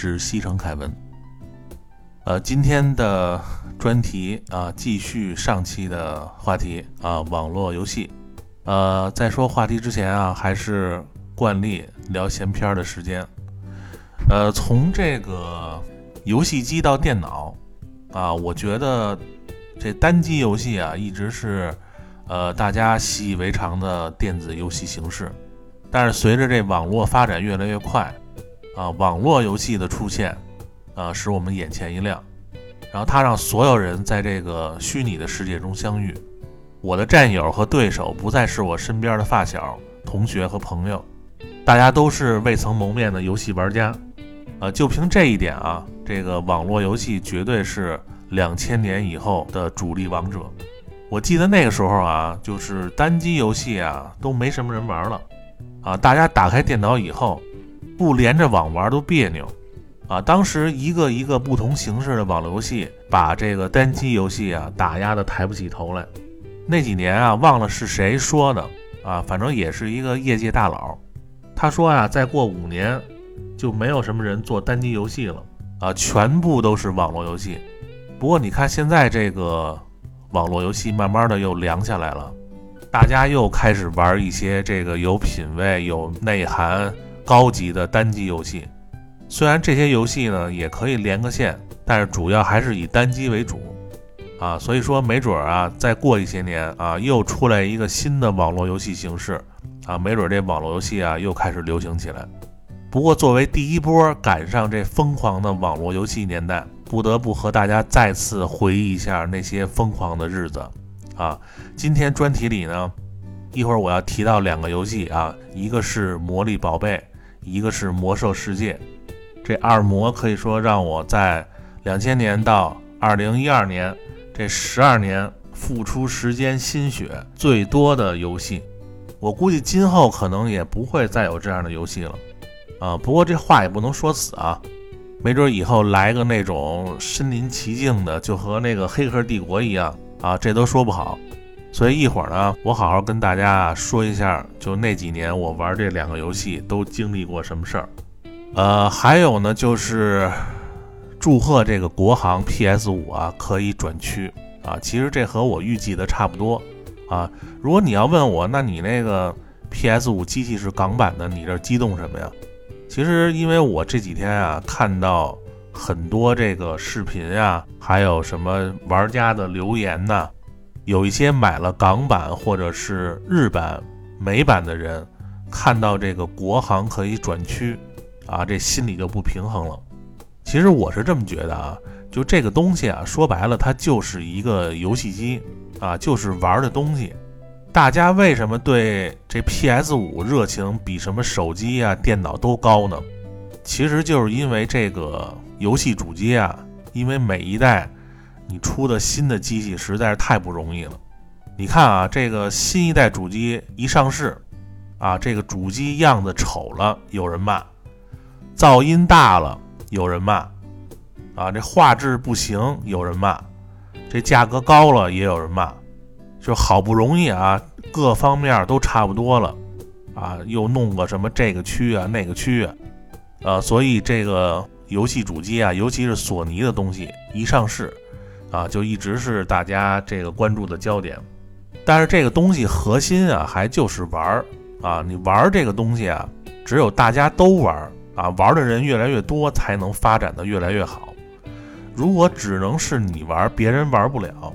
是西城凯文。呃，今天的专题啊，继续上期的话题啊，网络游戏。呃，在说话题之前啊，还是惯例聊闲篇的时间。呃，从这个游戏机到电脑啊，我觉得这单机游戏啊，一直是呃大家习以为常的电子游戏形式。但是随着这网络发展越来越快，啊，网络游戏的出现，啊，使我们眼前一亮。然后它让所有人在这个虚拟的世界中相遇。我的战友和对手不再是我身边的发小、同学和朋友，大家都是未曾谋面的游戏玩家。啊，就凭这一点啊，这个网络游戏绝对是两千年以后的主力王者。我记得那个时候啊，就是单机游戏啊都没什么人玩了。啊，大家打开电脑以后，不连着网玩都别扭。啊，当时一个一个不同形式的网络游戏，把这个单机游戏啊打压的抬不起头来。那几年啊，忘了是谁说的啊，反正也是一个业界大佬。他说啊，再过五年，就没有什么人做单机游戏了啊，全部都是网络游戏。不过你看现在这个网络游戏，慢慢的又凉下来了。大家又开始玩一些这个有品位、有内涵、高级的单机游戏。虽然这些游戏呢也可以连个线，但是主要还是以单机为主啊。所以说，没准啊，再过一些年啊，又出来一个新的网络游戏形式啊，没准这网络游戏啊又开始流行起来。不过，作为第一波赶上这疯狂的网络游戏年代，不得不和大家再次回忆一下那些疯狂的日子。啊，今天专题里呢，一会儿我要提到两个游戏啊，一个是《魔力宝贝》，一个是《魔兽世界》。这二魔可以说让我在两千年到二零一二年这十二年付出时间心血最多的游戏。我估计今后可能也不会再有这样的游戏了。啊，不过这话也不能说死啊，没准以后来个那种身临其境的，就和那个《黑客帝国》一样。啊，这都说不好，所以一会儿呢，我好好跟大家说一下，就那几年我玩这两个游戏都经历过什么事儿。呃，还有呢，就是祝贺这个国行 PS 五啊可以转区啊，其实这和我预计的差不多啊。如果你要问我，那你那个 PS 五机器是港版的，你这激动什么呀？其实因为我这几天啊看到。很多这个视频啊，还有什么玩家的留言呢？有一些买了港版或者是日版美版的人，看到这个国行可以转区，啊，这心里就不平衡了。其实我是这么觉得啊，就这个东西啊，说白了它就是一个游戏机啊，就是玩的东西。大家为什么对这 PS 五热情比什么手机啊、电脑都高呢？其实就是因为这个。游戏主机啊，因为每一代你出的新的机器实在是太不容易了。你看啊，这个新一代主机一上市，啊，这个主机样子丑了有人骂，噪音大了有人骂，啊，这画质不行有人骂，这价格高了也有人骂，就好不容易啊，各方面都差不多了，啊，又弄个什么这个区啊那个区啊，呃，所以这个。游戏主机啊，尤其是索尼的东西一上市，啊，就一直是大家这个关注的焦点。但是这个东西核心啊，还就是玩儿啊，你玩儿这个东西啊，只有大家都玩儿啊，玩的人越来越多，才能发展的越来越好。如果只能是你玩，别人玩不了，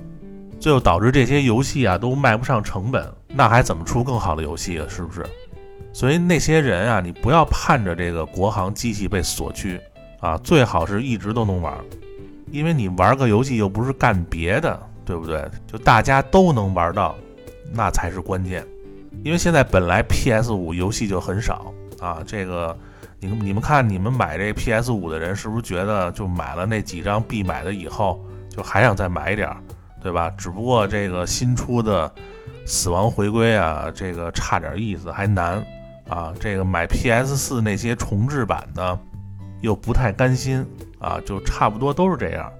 最后导致这些游戏啊都卖不上成本，那还怎么出更好的游戏啊？是不是？所以那些人啊，你不要盼着这个国行机器被锁区。啊，最好是一直都能玩，因为你玩个游戏又不是干别的，对不对？就大家都能玩到，那才是关键。因为现在本来 PS 五游戏就很少啊，这个你你们看，你们买这 PS 五的人是不是觉得就买了那几张必买的以后，就还想再买一点，对吧？只不过这个新出的《死亡回归》啊，这个差点意思，还难啊，这个买 PS 四那些重置版的，又不太甘心啊，就差不多都是这样。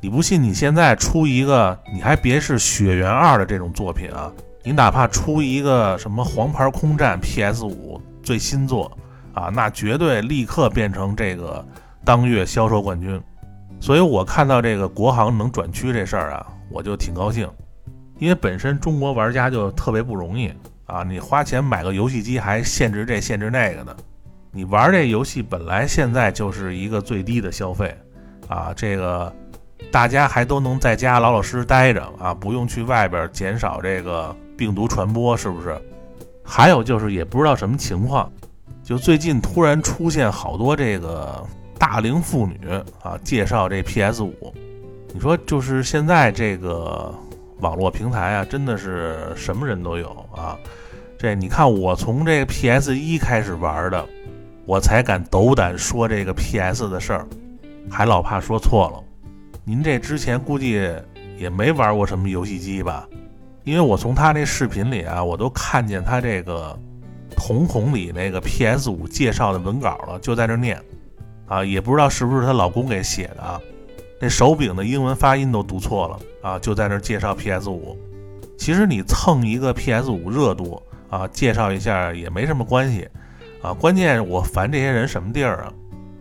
你不信？你现在出一个，你还别是《血缘二》的这种作品啊，你哪怕出一个什么《黄牌空战》PS 五最新作啊，那绝对立刻变成这个当月销售冠军。所以我看到这个国行能转区这事儿啊，我就挺高兴，因为本身中国玩家就特别不容易啊，你花钱买个游戏机还限制这限制那个的，你玩这游戏本来现在就是一个最低的消费啊，这个。大家还都能在家老老实实待着啊，不用去外边，减少这个病毒传播，是不是？还有就是也不知道什么情况，就最近突然出现好多这个大龄妇女啊，介绍这 PS 五。你说就是现在这个网络平台啊，真的是什么人都有啊。这你看我从这个 PS 一开始玩的，我才敢斗胆说这个 PS 的事儿，还老怕说错了。您这之前估计也没玩过什么游戏机吧？因为我从他那视频里啊，我都看见他这个瞳孔里那个 PS 五介绍的文稿了，就在那念啊，也不知道是不是她老公给写的啊。那手柄的英文发音都读错了啊，就在那介绍 PS 五。其实你蹭一个 PS 五热度啊，介绍一下也没什么关系啊。关键我烦这些人什么地儿啊？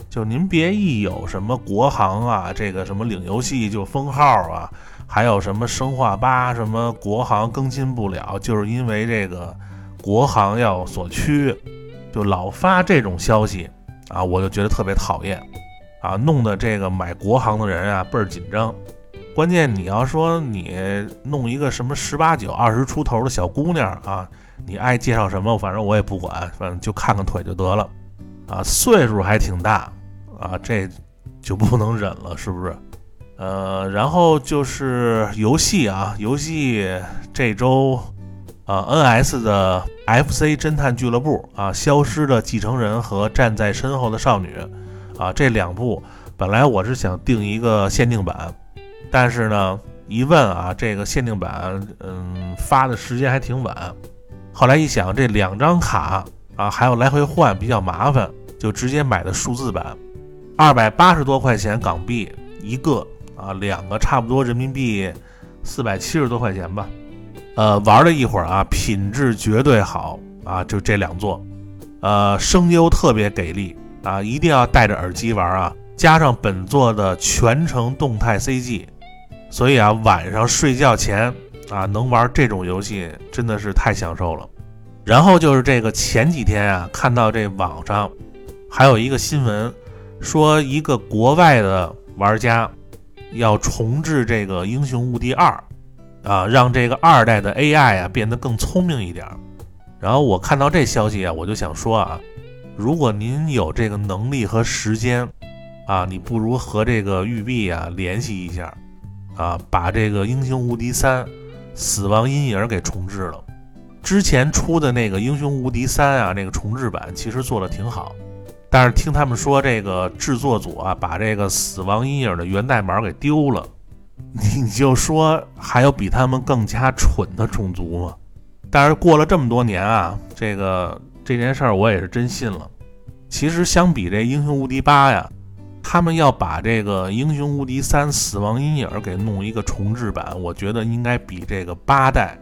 就您别一有什么国行啊，这个什么领游戏就封号啊，还有什么生化八什么国行更新不了，就是因为这个国行要锁区，就老发这种消息啊，我就觉得特别讨厌啊，弄得这个买国行的人啊倍儿紧张。关键你要说你弄一个什么十八九、二十出头的小姑娘啊，你爱介绍什么，反正我也不管，反正就看看腿就得了啊，岁数还挺大。啊，这就不能忍了，是不是？呃，然后就是游戏啊，游戏这周啊，NS 的 FC 侦探俱乐部啊，消失的继承人和站在身后的少女啊，这两部本来我是想定一个限定版，但是呢，一问啊，这个限定版嗯发的时间还挺晚，后来一想，这两张卡啊，还要来回换，比较麻烦，就直接买的数字版。二百八十多块钱港币一个啊，两个差不多人民币四百七十多块钱吧。呃，玩了一会儿啊，品质绝对好啊，就这两座，呃，声优特别给力啊，一定要戴着耳机玩啊，加上本作的全程动态 CG，所以啊，晚上睡觉前啊，能玩这种游戏真的是太享受了。然后就是这个前几天啊，看到这网上还有一个新闻。说一个国外的玩家要重置这个《英雄无敌二》，啊，让这个二代的 AI 啊变得更聪明一点。然后我看到这消息啊，我就想说啊，如果您有这个能力和时间，啊，你不如和这个育碧啊联系一下，啊，把这个《英雄无敌三：死亡阴影》给重置了。之前出的那个《英雄无敌三》啊，那个重置版其实做的挺好。但是听他们说，这个制作组啊，把这个《死亡阴影》的源代码给丢了，你就说还有比他们更加蠢的种族吗？但是过了这么多年啊，这个这件事儿我也是真信了。其实相比这《英雄无敌八》呀，他们要把这个《英雄无敌三：死亡阴影》给弄一个重置版，我觉得应该比这个八代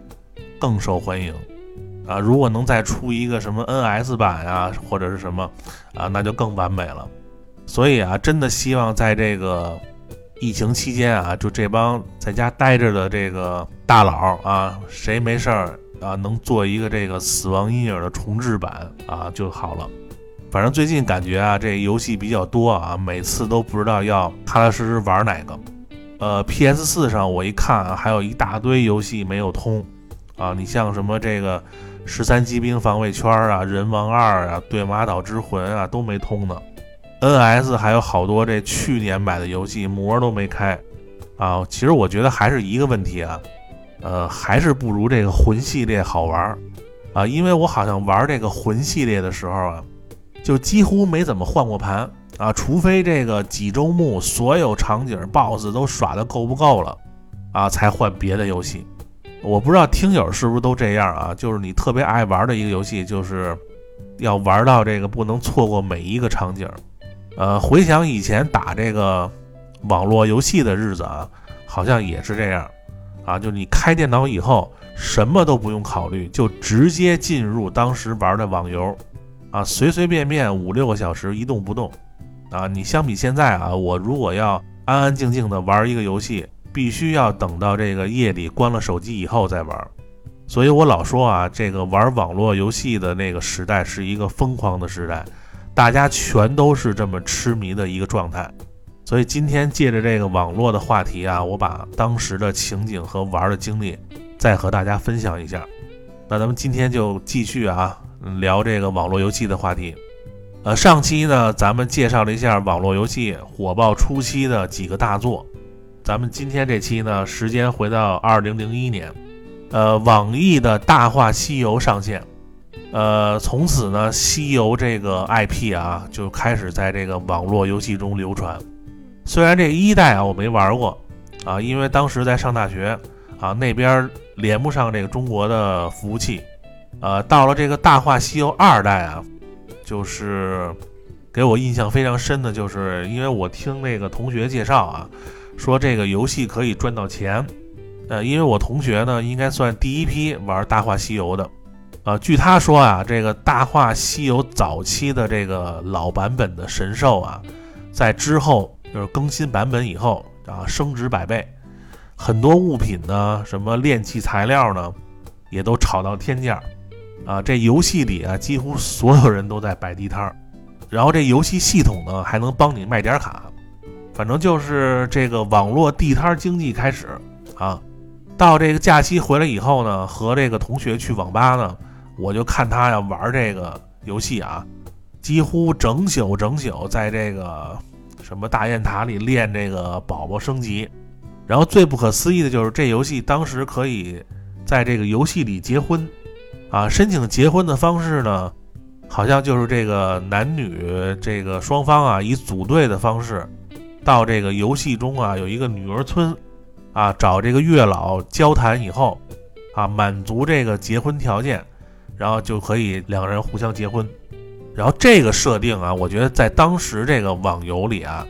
更受欢迎。啊，如果能再出一个什么 NS 版啊，或者是什么啊，那就更完美了。所以啊，真的希望在这个疫情期间啊，就这帮在家待着的这个大佬啊，谁没事儿啊，能做一个这个《死亡阴影》的重置版啊就好了。反正最近感觉啊，这游戏比较多啊，每次都不知道要踏踏实实玩哪个。呃，PS 四上我一看啊，还有一大堆游戏没有通啊，你像什么这个。十三机兵防卫圈啊，人王二啊，对马岛之魂啊都没通呢。NS 还有好多这去年买的游戏膜都没开啊。其实我觉得还是一个问题啊，呃，还是不如这个魂系列好玩啊。因为我好像玩这个魂系列的时候啊，就几乎没怎么换过盘啊，除非这个几周目所有场景 BOSS 都耍的够不够了啊，才换别的游戏。我不知道听友是不是都这样啊？就是你特别爱玩的一个游戏，就是要玩到这个不能错过每一个场景。呃，回想以前打这个网络游戏的日子啊，好像也是这样啊，就你开电脑以后，什么都不用考虑，就直接进入当时玩的网游啊，随随便便五六个小时一动不动啊。你相比现在啊，我如果要安安静静的玩一个游戏，必须要等到这个夜里关了手机以后再玩。所以我老说啊，这个玩网络游戏的那个时代是一个疯狂的时代，大家全都是这么痴迷的一个状态。所以今天借着这个网络的话题啊，我把当时的情景和玩的经历再和大家分享一下。那咱们今天就继续啊，聊这个网络游戏的话题。呃，上期呢，咱们介绍了一下网络游戏火爆初期的几个大作。咱们今天这期呢，时间回到二零零一年。呃，网易的大话西游上线，呃，从此呢，西游这个 IP 啊，就开始在这个网络游戏中流传。虽然这一代啊我没玩过啊，因为当时在上大学啊，那边连不上这个中国的服务器。呃，到了这个大话西游二代啊，就是给我印象非常深的，就是因为我听那个同学介绍啊，说这个游戏可以赚到钱。呃，因为我同学呢，应该算第一批玩《大话西游》的，呃，据他说啊，这个《大话西游》早期的这个老版本的神兽啊，在之后就是更新版本以后啊，升值百倍，很多物品呢，什么炼器材料呢，也都炒到天价，啊，这游戏里啊，几乎所有人都在摆地摊儿，然后这游戏系统呢，还能帮你卖点卡，反正就是这个网络地摊经济开始啊。到这个假期回来以后呢，和这个同学去网吧呢，我就看他呀玩这个游戏啊，几乎整宿整宿在这个什么大雁塔里练这个宝宝升级。然后最不可思议的就是这游戏当时可以在这个游戏里结婚啊，申请结婚的方式呢，好像就是这个男女这个双方啊以组队的方式到这个游戏中啊有一个女儿村。啊，找这个月老交谈以后，啊，满足这个结婚条件，然后就可以两个人互相结婚。然后这个设定啊，我觉得在当时这个网游里啊，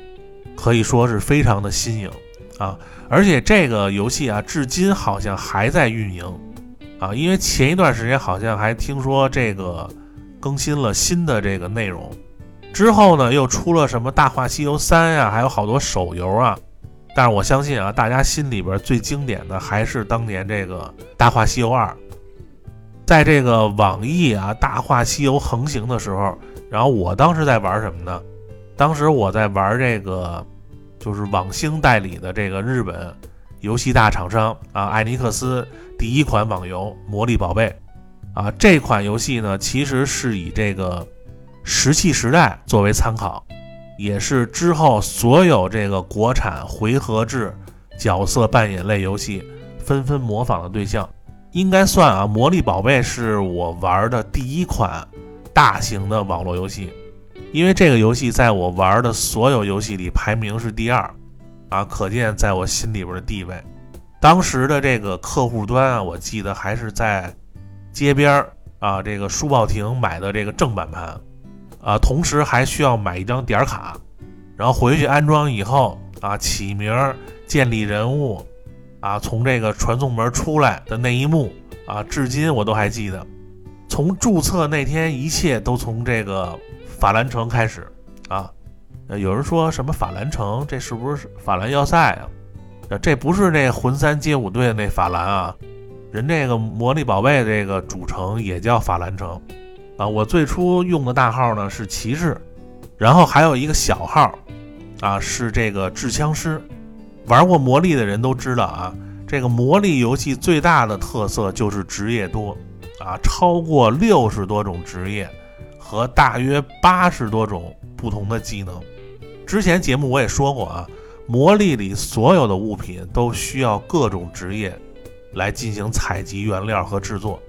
可以说是非常的新颖啊。而且这个游戏啊，至今好像还在运营啊，因为前一段时间好像还听说这个更新了新的这个内容，之后呢又出了什么《大话西游三》呀，还有好多手游啊。但是我相信啊，大家心里边最经典的还是当年这个《大话西游二》。在这个网易啊《大话西游》横行的时候，然后我当时在玩什么呢？当时我在玩这个，就是网星代理的这个日本游戏大厂商啊艾尼克斯第一款网游《魔力宝贝》啊。这款游戏呢，其实是以这个石器时代作为参考。也是之后所有这个国产回合制角色扮演类游戏纷纷模仿的对象，应该算啊，《魔力宝贝》是我玩的第一款大型的网络游戏，因为这个游戏在我玩的所有游戏里排名是第二，啊，可见在我心里边的地位。当时的这个客户端啊，我记得还是在街边啊这个书报亭买的这个正版盘。啊，同时还需要买一张点卡，然后回去安装以后啊，起名、建立人物，啊，从这个传送门出来的那一幕啊，至今我都还记得。从注册那天，一切都从这个法兰城开始啊。有人说什么法兰城，这是不是法兰要塞啊？这不是那魂三街舞队的那法兰啊，人这个魔力宝贝这个主城也叫法兰城。啊，我最初用的大号呢是骑士，然后还有一个小号，啊是这个制枪师。玩过魔力的人都知道啊，这个魔力游戏最大的特色就是职业多，啊超过六十多种职业和大约八十多种不同的技能。之前节目我也说过啊，魔力里所有的物品都需要各种职业来进行采集原料和制作。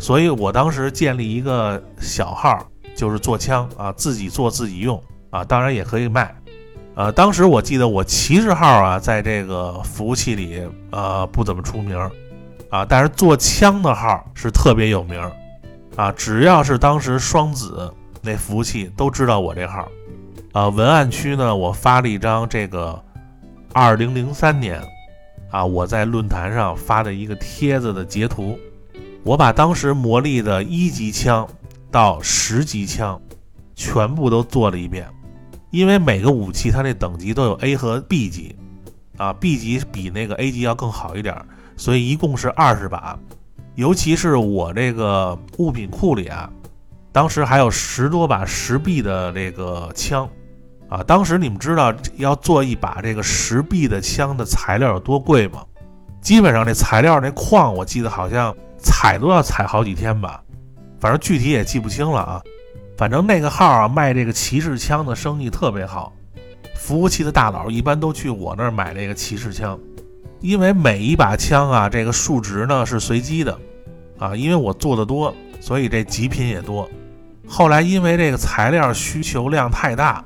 所以我当时建立一个小号，就是做枪啊，自己做自己用啊，当然也可以卖。呃，当时我记得我骑士号啊，在这个服务器里呃不怎么出名啊，但是做枪的号是特别有名啊，只要是当时双子那服务器都知道我这号。啊，文案区呢，我发了一张这个二零零三年啊，我在论坛上发的一个帖子的截图。我把当时魔力的一级枪到十级枪全部都做了一遍，因为每个武器它那等级都有 A 和 B 级啊，B 级比那个 A 级要更好一点，所以一共是二十把。尤其是我这个物品库里啊，当时还有十多把十 B 的这个枪。啊，当时你们知道要做一把这个石壁的枪的材料有多贵吗？基本上这材料那矿，我记得好像采都要采好几天吧，反正具体也记不清了啊。反正那个号啊，卖这个骑士枪的生意特别好，服务器的大佬一般都去我那儿买这个骑士枪，因为每一把枪啊，这个数值呢是随机的啊，因为我做的多，所以这极品也多。后来因为这个材料需求量太大。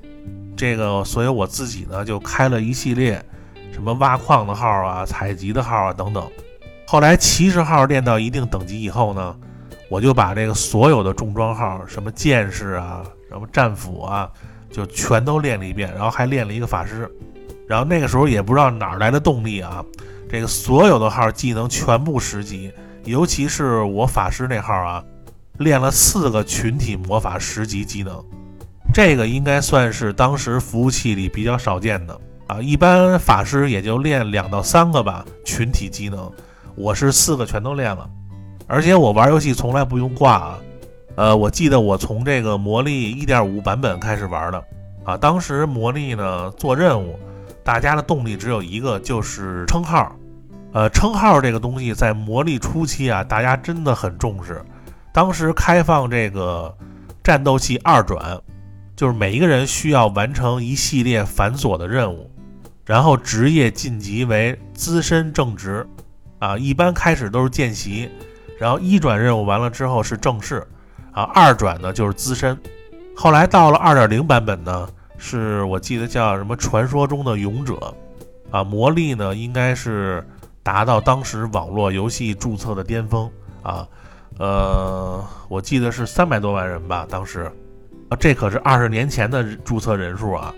这个，所以我自己呢就开了一系列什么挖矿的号啊、采集的号啊等等。后来骑士号练到一定等级以后呢，我就把这个所有的重装号，什么剑士啊、什么战斧啊，就全都练了一遍，然后还练了一个法师。然后那个时候也不知道哪来的动力啊，这个所有的号技能全部十级，尤其是我法师那号啊，练了四个群体魔法十级技能。这个应该算是当时服务器里比较少见的。啊，一般法师也就练两到三个吧，群体技能，我是四个全都练了，而且我玩游戏从来不用挂啊，呃，我记得我从这个魔力一点五版本开始玩的。啊，当时魔力呢做任务，大家的动力只有一个，就是称号，呃，称号这个东西在魔力初期啊，大家真的很重视，当时开放这个战斗系二转。就是每一个人需要完成一系列繁琐的任务，然后职业晋级为资深正职，啊，一般开始都是见习，然后一转任务完了之后是正式，啊，二转呢就是资深，后来到了二点零版本呢，是我记得叫什么传说中的勇者，啊，魔力呢应该是达到当时网络游戏注册的巅峰，啊，呃，我记得是三百多万人吧，当时。啊，这可是二十年前的注册人数啊！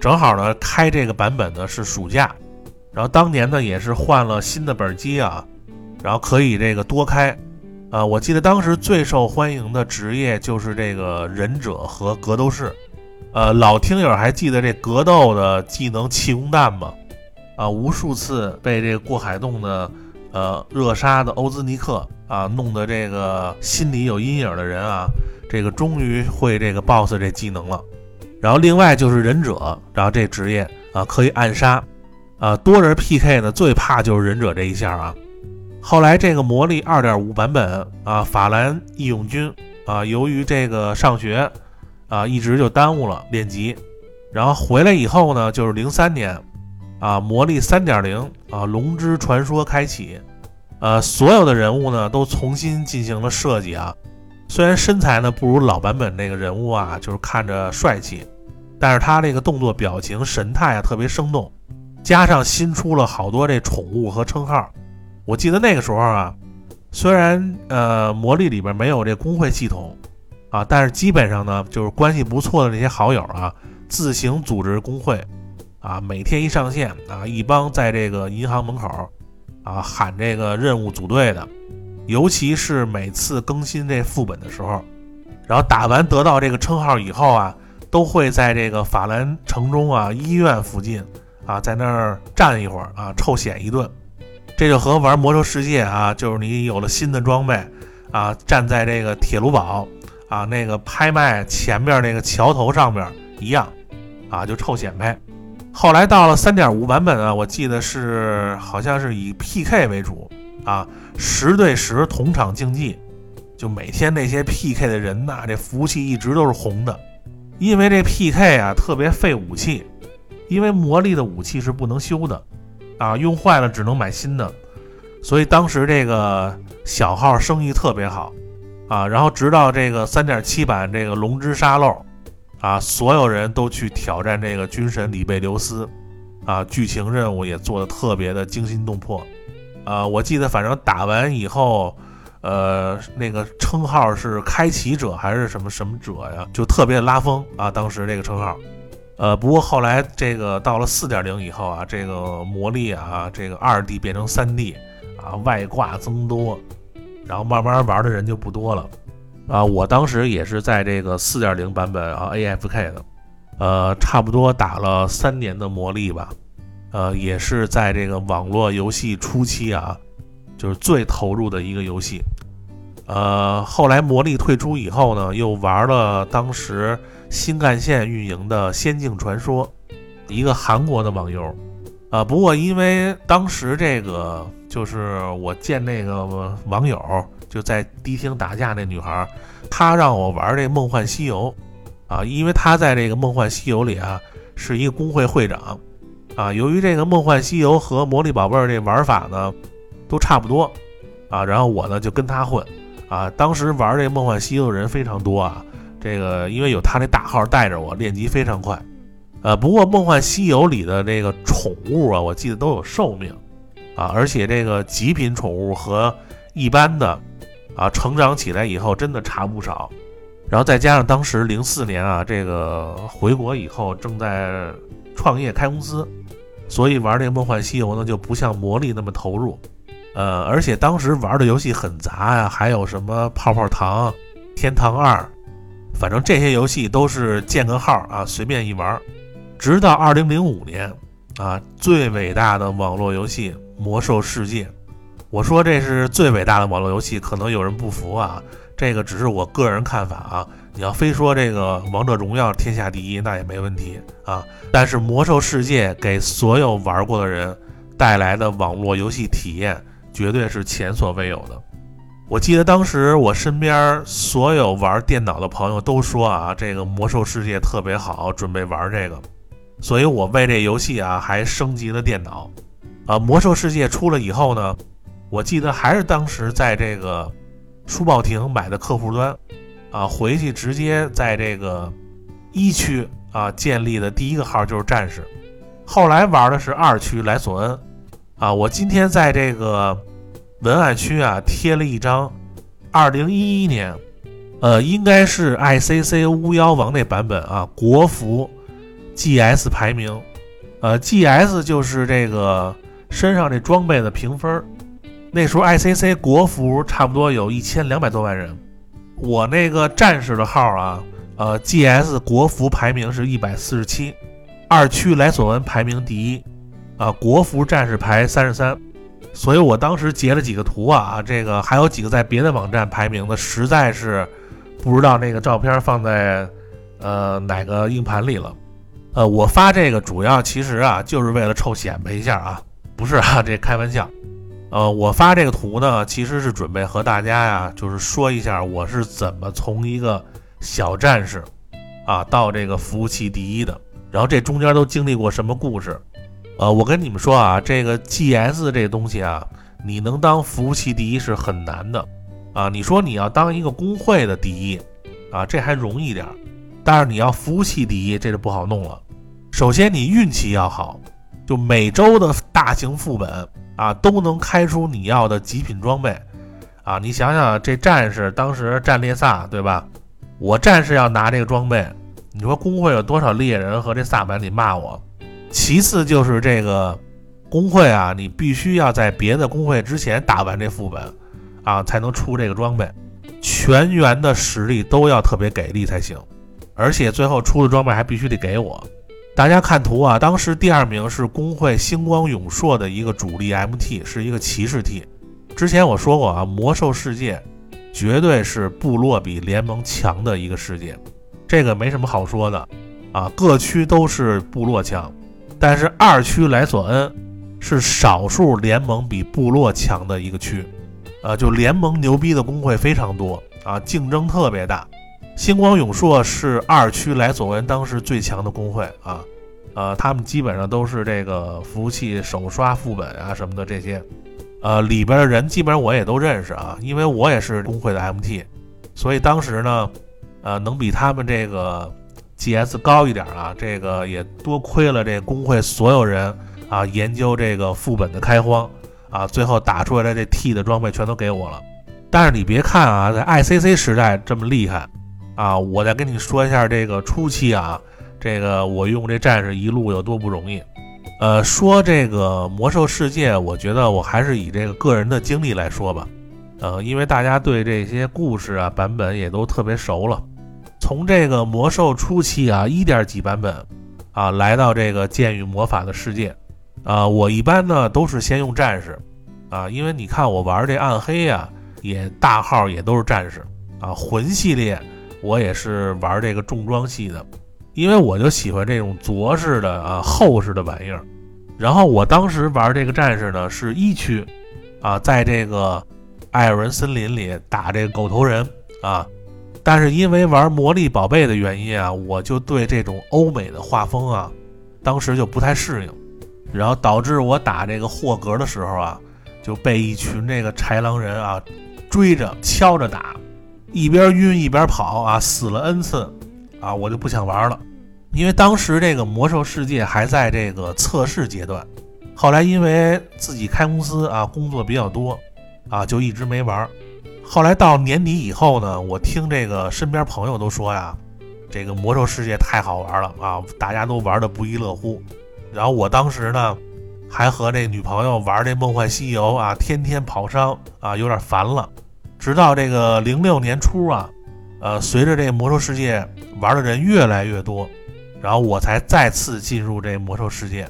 正好呢，开这个版本呢是暑假，然后当年呢也是换了新的本机啊，然后可以这个多开。啊，我记得当时最受欢迎的职业就是这个忍者和格斗士。呃，老听友还记得这格斗的技能气功弹吗？啊，无数次被这个过海洞的呃热杀的欧兹尼克啊，弄得这个心里有阴影的人啊。这个终于会这个 boss 这技能了，然后另外就是忍者，然后这职业啊可以暗杀，啊多人 PK 呢最怕就是忍者这一下啊。后来这个魔力2.5版本啊，法兰义勇军啊，由于这个上学啊一直就耽误了练级，然后回来以后呢，就是零三年啊魔力3.0啊龙之传说开启，呃所有的人物呢都重新进行了设计啊。虽然身材呢不如老版本那个人物啊，就是看着帅气，但是他这个动作、表情、神态啊特别生动，加上新出了好多这宠物和称号。我记得那个时候啊，虽然呃魔力里边没有这工会系统啊，但是基本上呢就是关系不错的那些好友啊，自行组织工会啊，每天一上线啊，一帮在这个银行门口啊喊这个任务组队的。尤其是每次更新这副本的时候，然后打完得到这个称号以后啊，都会在这个法兰城中啊医院附近啊，在那儿站一会儿啊，臭显一顿。这就和玩魔兽世界啊，就是你有了新的装备啊，站在这个铁炉堡啊那个拍卖前面那个桥头上面一样啊，就臭显摆。后来到了三点五版本啊，我记得是好像是以 PK 为主。啊，十对十同场竞技，就每天那些 PK 的人呐，这服务器一直都是红的，因为这 PK 啊特别费武器，因为魔力的武器是不能修的，啊，用坏了只能买新的，所以当时这个小号生意特别好，啊，然后直到这个三点七版这个龙之沙漏，啊，所有人都去挑战这个军神里贝留斯，啊，剧情任务也做的特别的惊心动魄。啊，我记得反正打完以后，呃，那个称号是开启者还是什么什么者呀？就特别拉风啊，当时这个称号。呃，不过后来这个到了四点零以后啊，这个魔力啊，这个二 D 变成三 D 啊，外挂增多，然后慢慢玩的人就不多了啊。我当时也是在这个四点零版本啊 AFK 的，呃，差不多打了三年的魔力吧，呃，也是在这个网络游戏初期啊。就是最投入的一个游戏，呃，后来魔力退出以后呢，又玩了当时新干线运营的《仙境传说》，一个韩国的网游，啊，不过因为当时这个就是我见那个网友就在迪厅打架那女孩，她让我玩这《梦幻西游》，啊，因为她在这个《梦幻西游》里啊是一个工会会长，啊，由于这个《梦幻西游》和魔力宝贝这玩法呢。都差不多，啊，然后我呢就跟他混，啊，当时玩这梦幻西游的人非常多啊，这个因为有他那大号带着我，练级非常快，呃，不过梦幻西游里的这个宠物啊，我记得都有寿命，啊，而且这个极品宠物和一般的，啊，成长起来以后真的差不少，然后再加上当时零四年啊，这个回国以后正在创业开公司，所以玩这个梦幻西游呢就不像魔力那么投入。呃，而且当时玩的游戏很杂呀，还有什么泡泡糖、天堂二，反正这些游戏都是建个号啊，随便一玩。直到二零零五年啊，最伟大的网络游戏《魔兽世界》，我说这是最伟大的网络游戏，可能有人不服啊，这个只是我个人看法啊。你要非说这个《王者荣耀》天下第一，那也没问题啊。但是《魔兽世界》给所有玩过的人带来的网络游戏体验。绝对是前所未有的。我记得当时我身边所有玩电脑的朋友都说啊，这个魔兽世界特别好，准备玩这个。所以我为这游戏啊还升级了电脑。啊，魔兽世界出了以后呢，我记得还是当时在这个书报亭买的客户端，啊，回去直接在这个一区啊建立的第一个号就是战士。后来玩的是二区莱索恩。啊，我今天在这个文案区啊贴了一张，二零一一年，呃，应该是 ICC 巫妖王那版本啊，国服 GS 排名，呃，GS 就是这个身上这装备的评分，那时候 ICC 国服差不多有一千两百多万人，我那个战士的号啊，呃，GS 国服排名是一百四十七，二区莱索恩排名第一。啊，国服战士排三十三，所以我当时截了几个图啊，这个还有几个在别的网站排名的，实在是不知道那个照片放在呃哪个硬盘里了。呃，我发这个主要其实啊就是为了臭显摆一下啊，不是啊，这开玩笑。呃，我发这个图呢，其实是准备和大家呀，就是说一下我是怎么从一个小战士啊到这个服务器第一的，然后这中间都经历过什么故事。呃，我跟你们说啊，这个 GS 这东西啊，你能当服务器第一是很难的，啊，你说你要当一个工会的第一，啊，这还容易点儿，但是你要服务器第一，这就不好弄了。首先你运气要好，就每周的大型副本啊，都能开出你要的极品装备，啊，你想想这战士当时战列萨对吧？我战士要拿这个装备，你说工会有多少猎人和这萨满里骂我？其次就是这个工会啊，你必须要在别的工会之前打完这副本啊，才能出这个装备。全员的实力都要特别给力才行，而且最后出的装备还必须得给我。大家看图啊，当时第二名是工会星光永硕的一个主力 MT，是一个骑士 T。之前我说过啊，魔兽世界绝对是部落比联盟强的一个世界，这个没什么好说的啊，各区都是部落强。但是二区莱索恩是少数联盟比部落强的一个区，呃，就联盟牛逼的工会非常多啊，竞争特别大。星光永硕是二区莱索恩当时最强的工会啊，呃，他们基本上都是这个服务器首刷副本啊什么的这些，呃，里边的人基本上我也都认识啊，因为我也是工会的 MT，所以当时呢，呃，能比他们这个。G.S 高一点啊，这个也多亏了这工会所有人啊，研究这个副本的开荒啊，最后打出来的这 T 的装备全都给我了。但是你别看啊，在 ICC 时代这么厉害啊，我再跟你说一下这个初期啊，这个我用这战士一路有多不容易。呃，说这个魔兽世界，我觉得我还是以这个个人的经历来说吧。呃，因为大家对这些故事啊版本也都特别熟了。从这个魔兽初期啊一点几版本啊，来到这个剑与魔法的世界啊，我一般呢都是先用战士啊，因为你看我玩这暗黑啊。也大号也都是战士啊，魂系列我也是玩这个重装系的，因为我就喜欢这种着式的啊厚实的玩意儿。然后我当时玩这个战士呢是一区啊，在这个艾尔文森林里打这个狗头人啊，但是因为玩魔力宝贝的原因啊，我就对这种欧美的画风啊，当时就不太适应，然后导致我打这个霍格的时候啊，就被一群这个豺狼人啊。追着敲着打，一边晕一边跑啊，死了 n 次啊，我就不想玩了。因为当时这个魔兽世界还在这个测试阶段，后来因为自己开公司啊，工作比较多啊，就一直没玩。后来到年底以后呢，我听这个身边朋友都说呀，这个魔兽世界太好玩了啊，大家都玩的不亦乐乎。然后我当时呢，还和这女朋友玩这梦幻西游啊，天天跑商啊，有点烦了。直到这个零六年初啊，呃，随着这魔兽世界玩的人越来越多，然后我才再次进入这魔兽世界。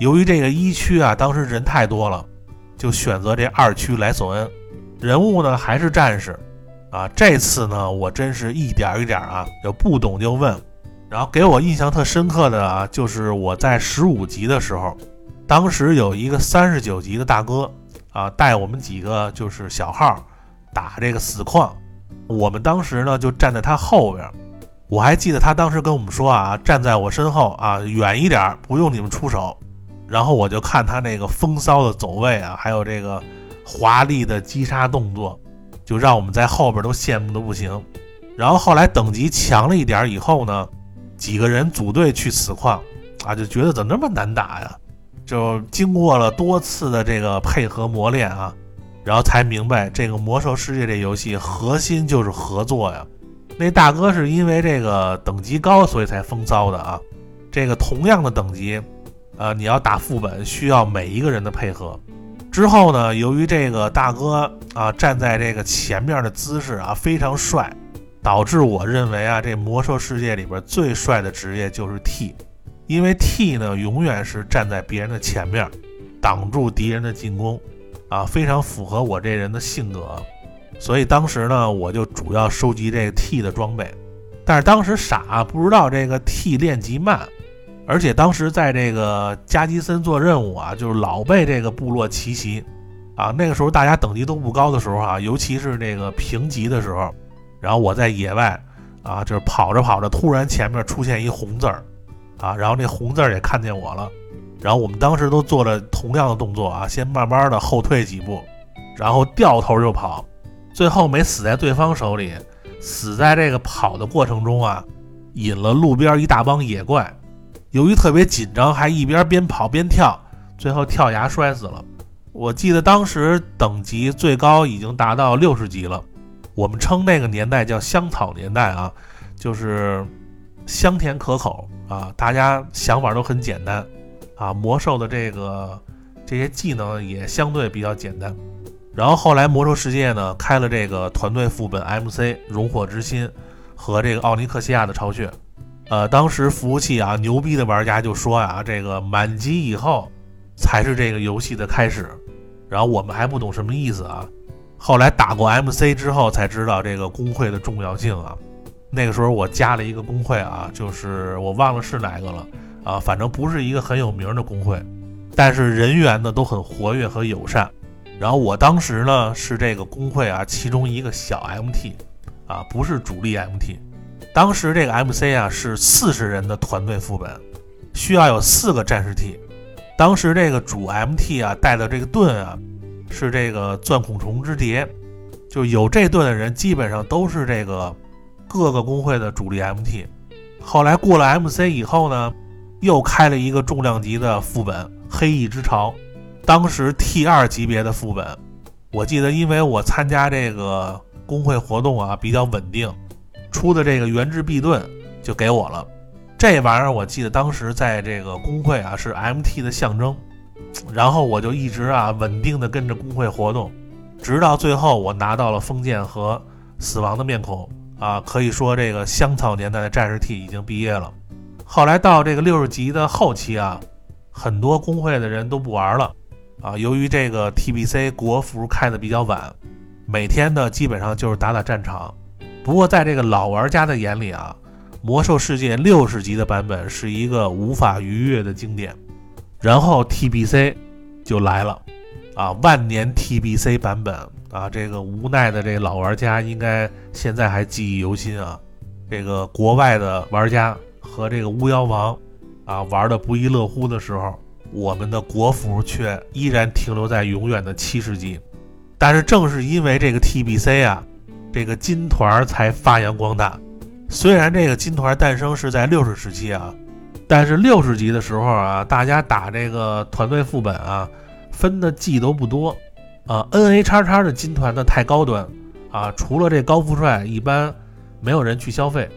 由于这个一区啊，当时人太多了，就选择这二区来索恩。人物呢还是战士啊。这次呢，我真是一点一点啊，有不懂就问。然后给我印象特深刻的啊，就是我在十五级的时候，当时有一个三十九级的大哥啊，带我们几个就是小号。打这个死矿，我们当时呢就站在他后边，我还记得他当时跟我们说啊，站在我身后啊，远一点，不用你们出手。然后我就看他那个风骚的走位啊，还有这个华丽的击杀动作，就让我们在后边都羡慕的不行。然后后来等级强了一点以后呢，几个人组队去死矿啊，就觉得怎么那么难打呀？就经过了多次的这个配合磨练啊。然后才明白，这个魔兽世界这游戏核心就是合作呀。那大哥是因为这个等级高，所以才风骚的啊。这个同样的等级，呃，你要打副本，需要每一个人的配合。之后呢，由于这个大哥啊站在这个前面的姿势啊非常帅，导致我认为啊，这魔兽世界里边最帅的职业就是 T，因为 T 呢永远是站在别人的前面，挡住敌人的进攻。啊，非常符合我这人的性格，所以当时呢，我就主要收集这个 T 的装备。但是当时傻，不知道这个 T 练级慢，而且当时在这个加基森做任务啊，就是老被这个部落奇袭啊。那个时候大家等级都不高的时候啊，尤其是这个平级的时候，然后我在野外啊，就是跑着跑着，突然前面出现一红字儿啊，然后那红字儿也看见我了。然后我们当时都做了同样的动作啊，先慢慢的后退几步，然后掉头就跑，最后没死在对方手里，死在这个跑的过程中啊，引了路边一大帮野怪，由于特别紧张，还一边边跑边跳，最后跳崖摔死了。我记得当时等级最高已经达到六十级了，我们称那个年代叫香草年代啊，就是香甜可口啊，大家想法都很简单。啊，魔兽的这个这些技能也相对比较简单。然后后来魔兽世界呢开了这个团队副本 MC 熔火之心和这个奥尼克西亚的巢穴。呃，当时服务器啊牛逼的玩家就说啊，这个满级以后才是这个游戏的开始。然后我们还不懂什么意思啊。后来打过 MC 之后才知道这个工会的重要性啊。那个时候我加了一个工会啊，就是我忘了是哪个了。啊，反正不是一个很有名的工会，但是人员呢都很活跃和友善。然后我当时呢是这个工会啊其中一个小 MT，啊不是主力 MT。当时这个 MC 啊是四十人的团队副本，需要有四个战士 T。当时这个主 MT 啊带的这个盾啊是这个钻孔虫之蝶，就有这盾的人基本上都是这个各个工会的主力 MT。后来过了 MC 以后呢。又开了一个重量级的副本《黑翼之潮》，当时 T 二级别的副本，我记得，因为我参加这个工会活动啊比较稳定，出的这个原制臂盾就给我了。这玩意儿我记得当时在这个工会啊是 MT 的象征，然后我就一直啊稳定的跟着工会活动，直到最后我拿到了封建和死亡的面孔啊，可以说这个香草年代的战士 T 已经毕业了。后来到这个六十级的后期啊，很多工会的人都不玩了啊，由于这个 TBC 国服开的比较晚，每天呢基本上就是打打战场。不过在这个老玩家的眼里啊。魔兽世界六十级的版本是一个无法逾越的经典，然后 TBC 就来了，啊，万年 TBC 版本啊，这个无奈的这个老玩家应该现在还记忆犹新啊，这个国外的玩家和这个巫妖王啊玩的不亦乐乎的时候，我们的国服却依然停留在永远的七十级，但是正是因为这个 TBC 啊，这个金团才发扬光大。虽然这个金团诞生是在六十时期啊，但是六十级的时候啊，大家打这个团队副本啊，分的技都不多啊。N A 叉叉的金团呢太高端啊，除了这高富帅，一般没有人去消费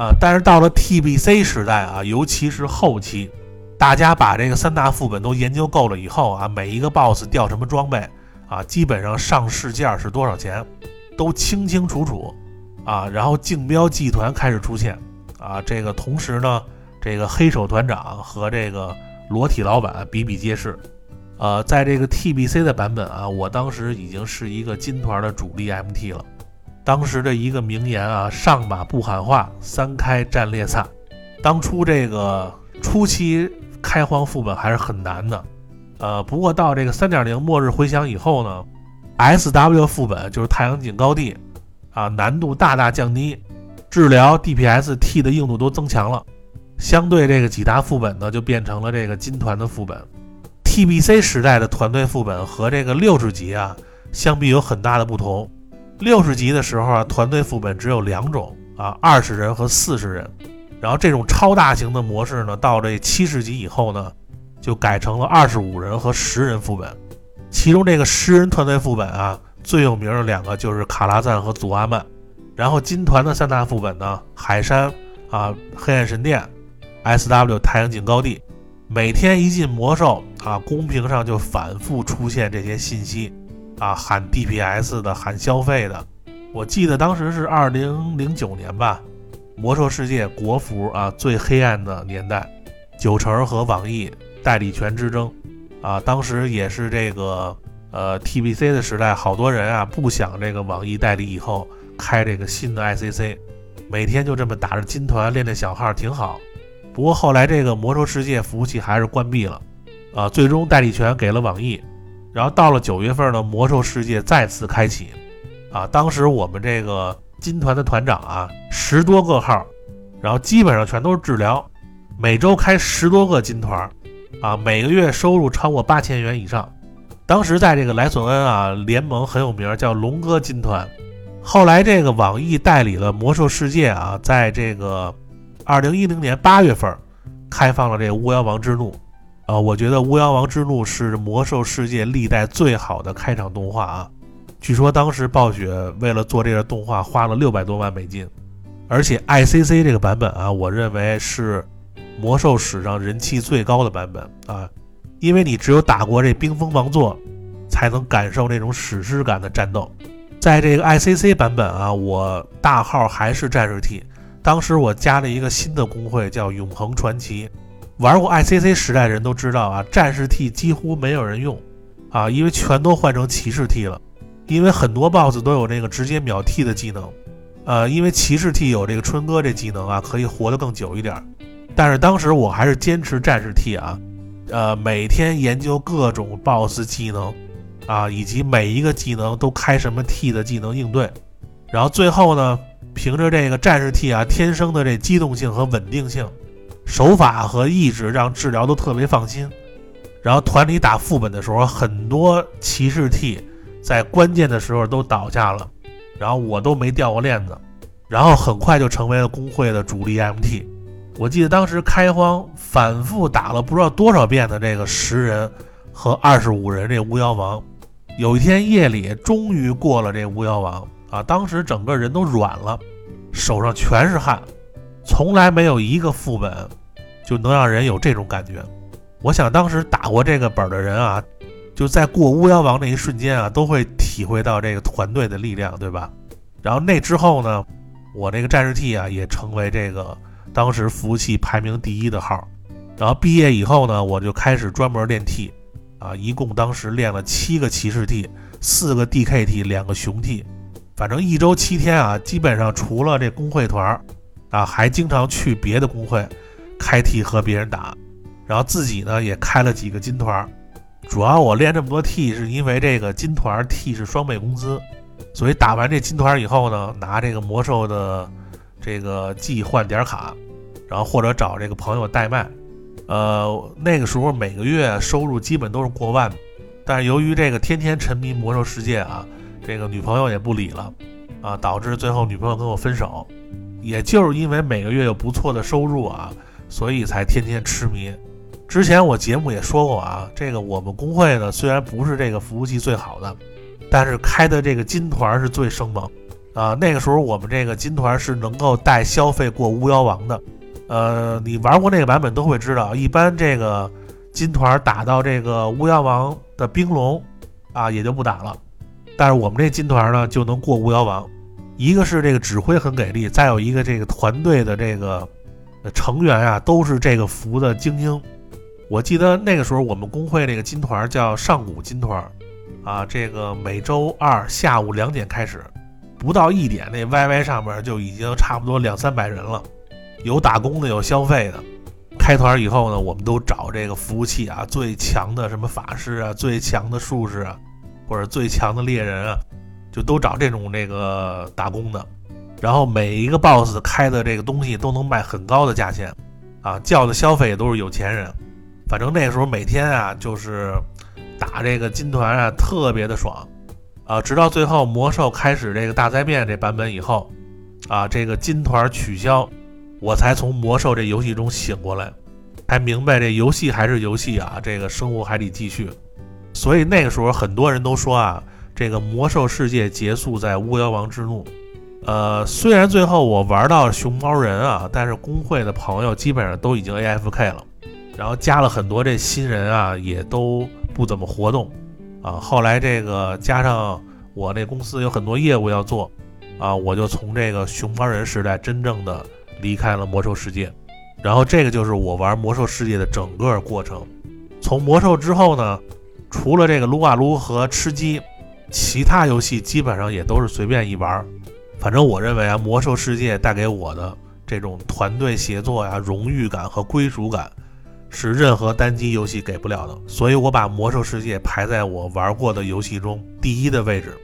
啊。但是到了 T B C 时代啊，尤其是后期，大家把这个三大副本都研究够了以后啊，每一个 BOSS 掉什么装备啊，基本上上市价是多少钱，都清清楚楚。啊，然后竞标集团开始出现，啊，这个同时呢，这个黑手团长和这个裸体老板比比皆是，呃，在这个 TBC 的版本啊，我当时已经是一个金团的主力 MT 了。当时的一个名言啊，上马不喊话，三开战列萨。当初这个初期开荒副本还是很难的，呃，不过到这个3.0末日回响以后呢，SW 副本就是太阳井高地。啊，难度大大降低，治疗 DPS T 的硬度都增强了。相对这个几大副本呢，就变成了这个金团的副本。TBC 时代的团队副本和这个六十级啊相比有很大的不同。六十级的时候啊，团队副本只有两种啊，二十人和四十人。然后这种超大型的模式呢，到这七十级以后呢，就改成了二十五人和十人副本。其中这个十人团队副本啊。最有名的两个就是卡拉赞和祖阿曼，然后金团的三大副本呢，海山啊，黑暗神殿，S.W 太阳井高地，每天一进魔兽啊，公屏上就反复出现这些信息啊，喊 DPS 的，喊消费的。我记得当时是二零零九年吧，魔兽世界国服啊最黑暗的年代，九成和网易代理权之争啊，当时也是这个。呃，TBC 的时代，好多人啊不想这个网易代理以后开这个新的 ICC，每天就这么打着金团练练小号挺好。不过后来这个魔兽世界服务器还是关闭了，啊，最终代理权给了网易。然后到了九月份呢，魔兽世界再次开启，啊，当时我们这个金团的团长啊，十多个号，然后基本上全都是治疗，每周开十多个金团，啊，每个月收入超过八千元以上。当时在这个莱索恩啊联盟很有名，叫龙哥金团。后来这个网易代理了魔兽世界啊，在这个二零一零年八月份开放了这个巫妖王之怒啊。我觉得巫妖王之怒是魔兽世界历代最好的开场动画啊。据说当时暴雪为了做这个动画花了六百多万美金，而且 ICC 这个版本啊，我认为是魔兽史上人气最高的版本啊。因为你只有打过这冰封王座，才能感受那种史诗感的战斗。在这个 ICC 版本啊，我大号还是战士 T。当时我加了一个新的工会，叫永恒传奇。玩过 ICC 时代的人都知道啊，战士 T 几乎没有人用啊，因为全都换成骑士 T 了。因为很多 BOSS 都有那个直接秒 T 的技能，呃，因为骑士 T 有这个春哥这技能啊，可以活得更久一点。但是当时我还是坚持战士 T 啊。呃，每天研究各种 BOSS 技能，啊，以及每一个技能都开什么 T 的技能应对，然后最后呢，凭着这个战士 T 啊天生的这机动性和稳定性，手法和意志让治疗都特别放心。然后团里打副本的时候，很多骑士 T 在关键的时候都倒下了，然后我都没掉过链子，然后很快就成为了工会的主力 MT。我记得当时开荒反复打了不知道多少遍的这个十人和二十五人这巫妖王，有一天夜里，终于过了这巫妖王啊！当时整个人都软了，手上全是汗，从来没有一个副本就能让人有这种感觉。我想当时打过这个本的人啊，就在过巫妖王那一瞬间啊，都会体会到这个团队的力量，对吧？然后那之后呢，我这个战士 T 啊，也成为这个当时服务器排名第一的号。然后毕业以后呢，我就开始专门练 T，啊，一共当时练了七个骑士 T，四个 DKT，两个熊 T，反正一周七天啊，基本上除了这工会团，啊，还经常去别的工会开 T 和别人打，然后自己呢也开了几个金团。主要我练这么多 T 是因为这个金团 T 是双倍工资，所以打完这金团以后呢，拿这个魔兽的这个季换点卡，然后或者找这个朋友代卖。呃，那个时候每个月收入基本都是过万，但是由于这个天天沉迷魔兽世界啊，这个女朋友也不理了，啊，导致最后女朋友跟我分手。也就是因为每个月有不错的收入啊，所以才天天痴迷。之前我节目也说过啊，这个我们工会呢虽然不是这个服务器最好的，但是开的这个金团是最生猛啊。那个时候我们这个金团是能够带消费过巫妖王的。呃，你玩过那个版本都会知道，一般这个金团打到这个巫妖王的冰龙啊，也就不打了。但是我们这金团呢，就能过巫妖王。一个是这个指挥很给力，再有一个这个团队的这个成员啊，都是这个服的精英。我记得那个时候我们工会那个金团叫上古金团啊，这个每周二下午两点开始，不到一点那 YY 上面就已经差不多两三百人了。有打工的，有消费的。开团以后呢，我们都找这个服务器啊，最强的什么法师啊，最强的术士啊，或者最强的猎人啊，就都找这种这个打工的。然后每一个 BOSS 开的这个东西都能卖很高的价钱啊，叫的消费也都是有钱人。反正那时候每天啊，就是打这个金团啊，特别的爽啊。直到最后魔兽开始这个大灾变这版本以后啊，这个金团取消。我才从魔兽这游戏中醒过来，才明白这游戏还是游戏啊，这个生活还得继续。所以那个时候很多人都说啊，这个魔兽世界结束在巫妖王之怒。呃，虽然最后我玩到熊猫人啊，但是工会的朋友基本上都已经 AFK 了，然后加了很多这新人啊，也都不怎么活动啊。后来这个加上我那公司有很多业务要做啊，我就从这个熊猫人时代真正的。离开了魔兽世界，然后这个就是我玩魔兽世界的整个过程。从魔兽之后呢，除了这个撸啊撸和吃鸡，其他游戏基本上也都是随便一玩。反正我认为啊，魔兽世界带给我的这种团队协作呀、荣誉感和归属感，是任何单机游戏给不了的。所以我把魔兽世界排在我玩过的游戏中第一的位置。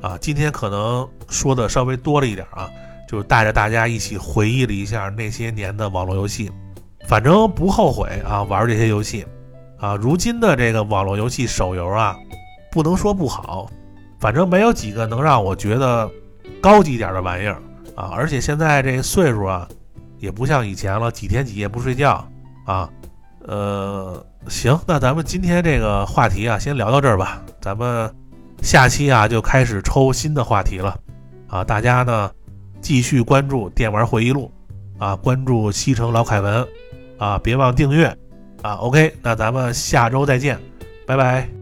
啊，今天可能说的稍微多了一点啊。就是带着大家一起回忆了一下那些年的网络游戏，反正不后悔啊，玩这些游戏啊。如今的这个网络游戏手游啊，不能说不好，反正没有几个能让我觉得高级点的玩意儿啊。而且现在这岁数啊，也不像以前了，几天几夜不睡觉啊。呃，行，那咱们今天这个话题啊，先聊到这儿吧。咱们下期啊就开始抽新的话题了啊，大家呢。继续关注电玩回忆录，啊，关注西城老凯文，啊，别忘订阅，啊，OK，那咱们下周再见，拜拜。